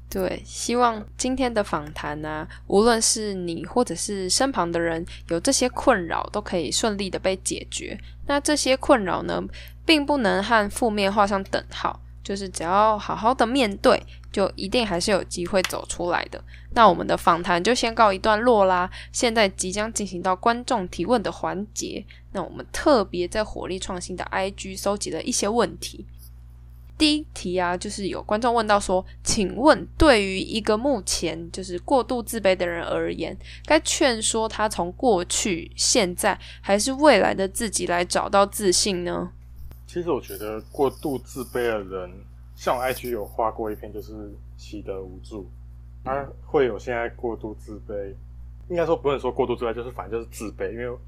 对，希望今天的访谈呢，无论是你或者是身旁的人有这些困扰，都可以顺利的被解决。那这些困扰呢，并不能和负面画上等号。就是只要好好的面对，就一定还是有机会走出来的。那我们的访谈就先告一段落啦。现在即将进行到观众提问的环节。那我们特别在火力创新的 IG 收集了一些问题。第一题啊，就是有观众问到说：“请问，对于一个目前就是过度自卑的人而言，该劝说他从过去、现在还是未来的自己来找到自信呢？”其实我觉得过度自卑的人，像我 IG 有画过一篇，就是习得无助，他会有现在过度自卑，应该说不能说过度自卑，就是反正就是自卑，因为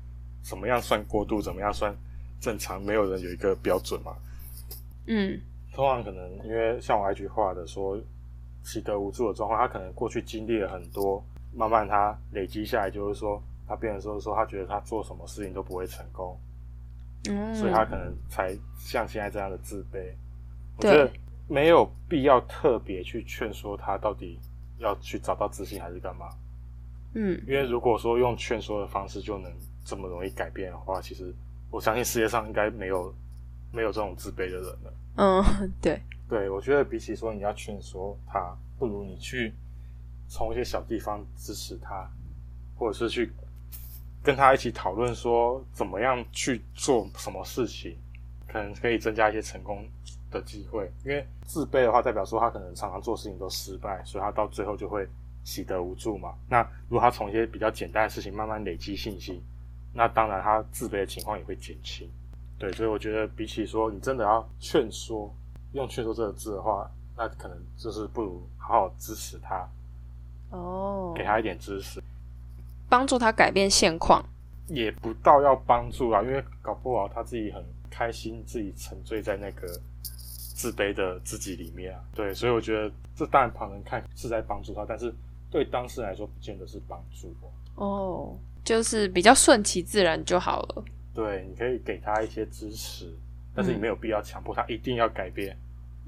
怎么样算过度，怎么样算正常，没有人有一个标准嘛。嗯，通常可能因为像我 IG 画的说习得无助的状况，他可能过去经历了很多，慢慢他累积下来，就是说他变成说说他觉得他做什么事情都不会成功。嗯所以他可能才像现在这样的自卑。我觉得没有必要特别去劝说他到底要去找到自信还是干嘛。嗯，因为如果说用劝说的方式就能这么容易改变的话，其实我相信世界上应该没有没有这种自卑的人了。嗯，对，对，我觉得比起说你要劝说他，不如你去从一些小地方支持他，或者是去。跟他一起讨论说怎么样去做什么事情，可能可以增加一些成功的机会。因为自卑的话，代表说他可能常常做事情都失败，所以他到最后就会喜得无助嘛。那如果他从一些比较简单的事情慢慢累积信心，那当然他自卑的情况也会减轻。对，所以我觉得比起说你真的要劝说，用劝说这个字的话，那可能就是不如好好支持他，哦，给他一点支持，帮助他改变现况。也不到要帮助啊，因为搞不好他自己很开心，自己沉醉在那个自卑的自己里面啊。对，所以我觉得这当然旁人看是在帮助他，但是对当事人来说不见得是帮助哦。哦，就是比较顺其自然就好了。对，你可以给他一些支持，但是你没有必要强迫他一定要改变。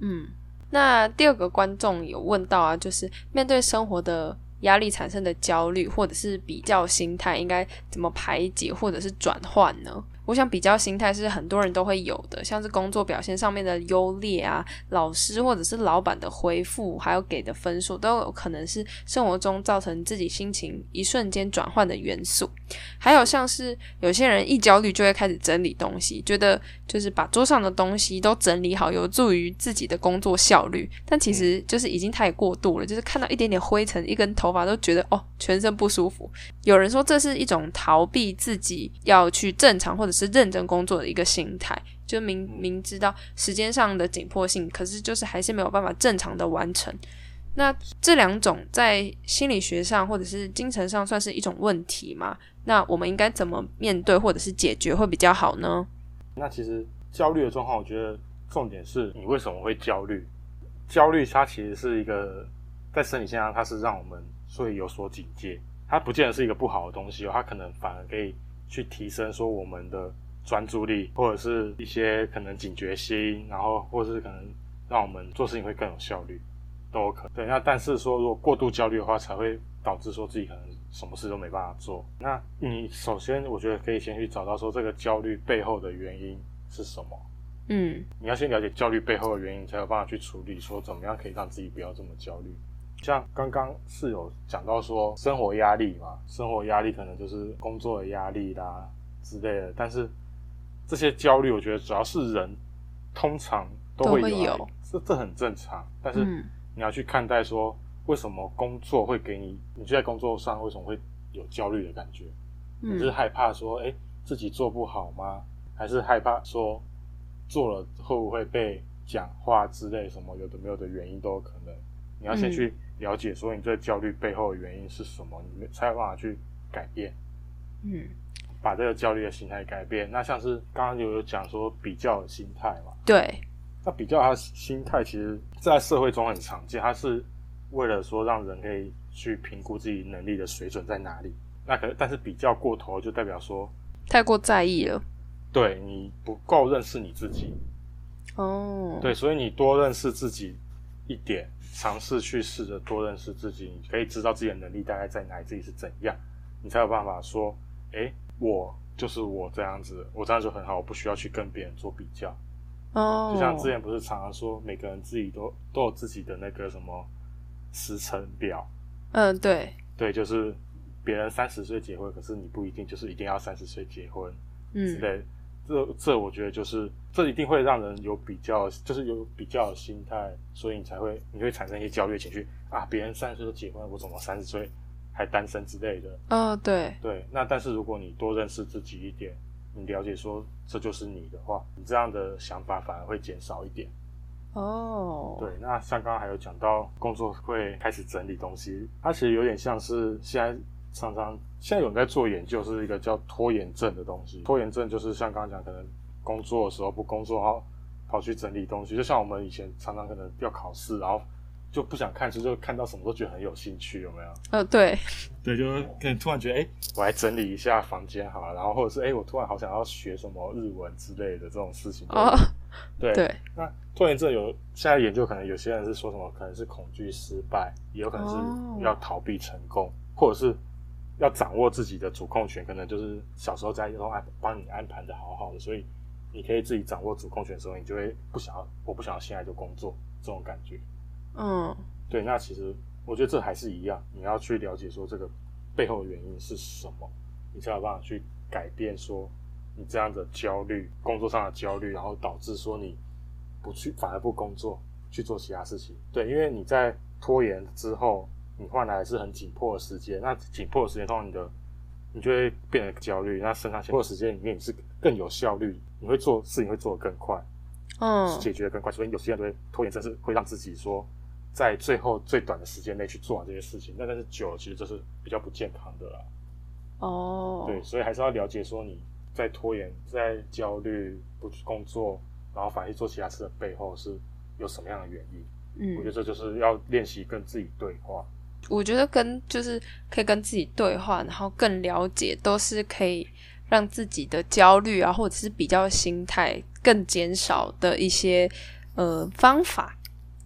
嗯，那第二个观众有问到啊，就是面对生活的压力产生的焦虑或者是比较心态，应该怎么排解或者是转换呢？我想比较心态是很多人都会有的，像是工作表现上面的优劣啊，老师或者是老板的回复，还有给的分数，都有可能是生活中造成自己心情一瞬间转换的元素。还有像是有些人一焦虑就会开始整理东西，觉得就是把桌上的东西都整理好，有助于自己的工作效率。但其实就是已经太过度了，就是看到一点点灰尘、一根头发都觉得哦，全身不舒服。有人说这是一种逃避自己要去正常或者是认真工作的一个心态，就明明知道时间上的紧迫性，可是就是还是没有办法正常的完成。那这两种在心理学上或者是精神上算是一种问题吗？那我们应该怎么面对或者是解决会比较好呢？那其实焦虑的状况，我觉得重点是你为什么会焦虑？焦虑它其实是一个在生理现象，它是让我们所以有所警戒，它不见得是一个不好的东西哦，它可能反而可以去提升说我们的专注力，或者是一些可能警觉心，然后或者是可能让我们做事情会更有效率，都有可能。对，那但是说如果过度焦虑的话，才会导致说自己可能。什么事都没办法做。那你首先，我觉得可以先去找到说这个焦虑背后的原因是什么。嗯，你要先了解焦虑背后的原因，才有办法去处理，说怎么样可以让自己不要这么焦虑。像刚刚是有讲到说生活压力嘛，生活压力可能就是工作的压力啦之类的。但是这些焦虑，我觉得主要是人通常都会有，这这很正常。但是你要去看待说。为什么工作会给你？你就在工作上为什么会有焦虑的感觉？你是害怕说，哎，自己做不好吗？还是害怕说，做了会不会被讲话之类什么有的没有的原因都有可能。你要先去了解，说你这焦虑背后的原因是什么，你才有办法去改变。嗯，把这个焦虑的心态改变。那像是刚刚有有讲说比较的心态嘛？对。那比较他心态，其实在社会中很常见，它是。为了说让人可以去评估自己能力的水准在哪里，那可但是比较过头就代表说太过在意了，对你不够认识你自己哦，对，所以你多认识自己一点，尝试去试着多认识自己，你可以知道自己的能力大概在哪里，自己是怎样，你才有办法说，哎，我就是我这样子，我这样就很好，我不需要去跟别人做比较。哦，就像之前不是常常说每个人自己都都有自己的那个什么。时程表，嗯，对，对，就是别人三十岁结婚，可是你不一定就是一定要三十岁结婚，嗯，之类，这这我觉得就是这一定会让人有比较，就是有比较的心态，所以你才会你会产生一些焦虑情绪。啊，别人三十岁都结婚，我怎么三十岁还单身之类的，嗯，对，对，那但是如果你多认识自己一点，你了解说这就是你的话，你这样的想法反而会减少一点。哦，对，那像刚刚还有讲到工作会开始整理东西，它其实有点像是现在常常现在有人在做研究，是一个叫拖延症的东西。拖延症就是像刚刚讲，可能工作的时候不工作，然后跑去整理东西，就像我们以前常常可能要考试，然后就不想看书，就看到什么都觉得很有兴趣，有没有？呃，对，对，就是可能突然觉得，哎，我来整理一下房间好了，然后或者是哎，我突然好想要学什么日文之类的这种事情。哦，对，那。拖延症有现在研究，可能有些人是说什么，可能是恐惧失败，也有可能是要逃避成功，或者是要掌握自己的主控权，可能就是小时候在都安帮你安排的好好的，所以你可以自己掌握主控权的时候，你就会不想要，我不想要现在就工作这种感觉。嗯，对，那其实我觉得这还是一样，你要去了解说这个背后的原因是什么，你才有办法去改变说你这样的焦虑，工作上的焦虑，然后导致说你。不去，反而不工作，去做其他事情。对，因为你在拖延之后，你换来是很紧迫的时间。那紧迫的时间，通常你的你就会变得焦虑。那剩下所有时间里面，你是更有效率，你会做事情会做得更快，嗯，解决得更快。所以有些人都会拖延症，是会让自己说在最后最短的时间内去做完这些事情。那但是久了，其实这是比较不健康的啦。哦，对，所以还是要了解说你在拖延、在焦虑、不去工作，然后反而去做其他事的背后是有什么样的原因。嗯我觉得嗯，这就是要练习跟自己对话。我觉得跟就是可以跟自己对话，然后更了解，都是可以让自己的焦虑啊，或者是比较心态更减少的一些呃方法。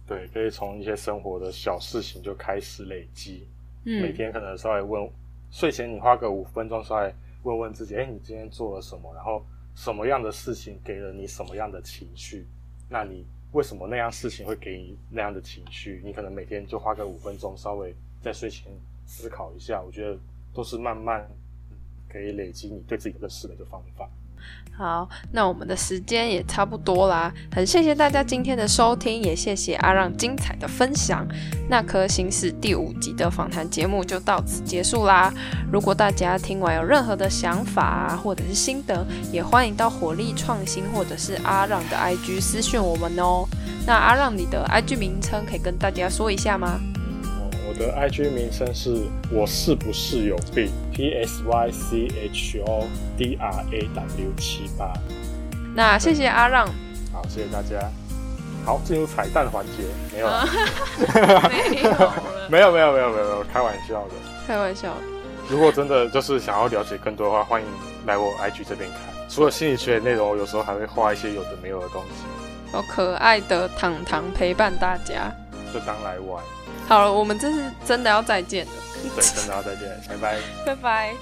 对，可以从一些生活的小事情就开始累积。每嗯天可能稍微问，睡前你花个五分钟稍微问问自己，哎，你今天做了什么？然后什么样的事情给了你什么样的情绪？那你为什么那样事情会给你那样的情绪？你可能每天就花个五分钟，稍微在睡前思考一下，我觉得都是慢慢可以累积你对自己认识的一个方法。好，那我们的时间也差不多啦，很谢谢大家今天的收听，也谢谢阿让精彩的分享。那颗星是第五集的访谈节目就到此结束啦。如果大家听完有任何的想法啊，或者是心得，也欢迎到火力创新或者是阿让的 IG 私讯我们哦。那阿让你的 IG 名称可以跟大家说一下吗？的 IG 名称是我是不是有病？P S Y C H O D R A W 七八。那谢谢阿让，好，谢谢大家。好，进入彩蛋环节，没有啦，没有了，没有，没有，没有，没有，开玩笑的。开玩笑。如果真的就是想要了解更多的话，欢迎来我 IG 这边看。除了心理学的内容，我有时候还会画一些有的没有的东西，有可爱的糖糖陪伴大家。就当来玩。好了，我们这是真的要再见了，对，真的要再见，拜拜。拜拜。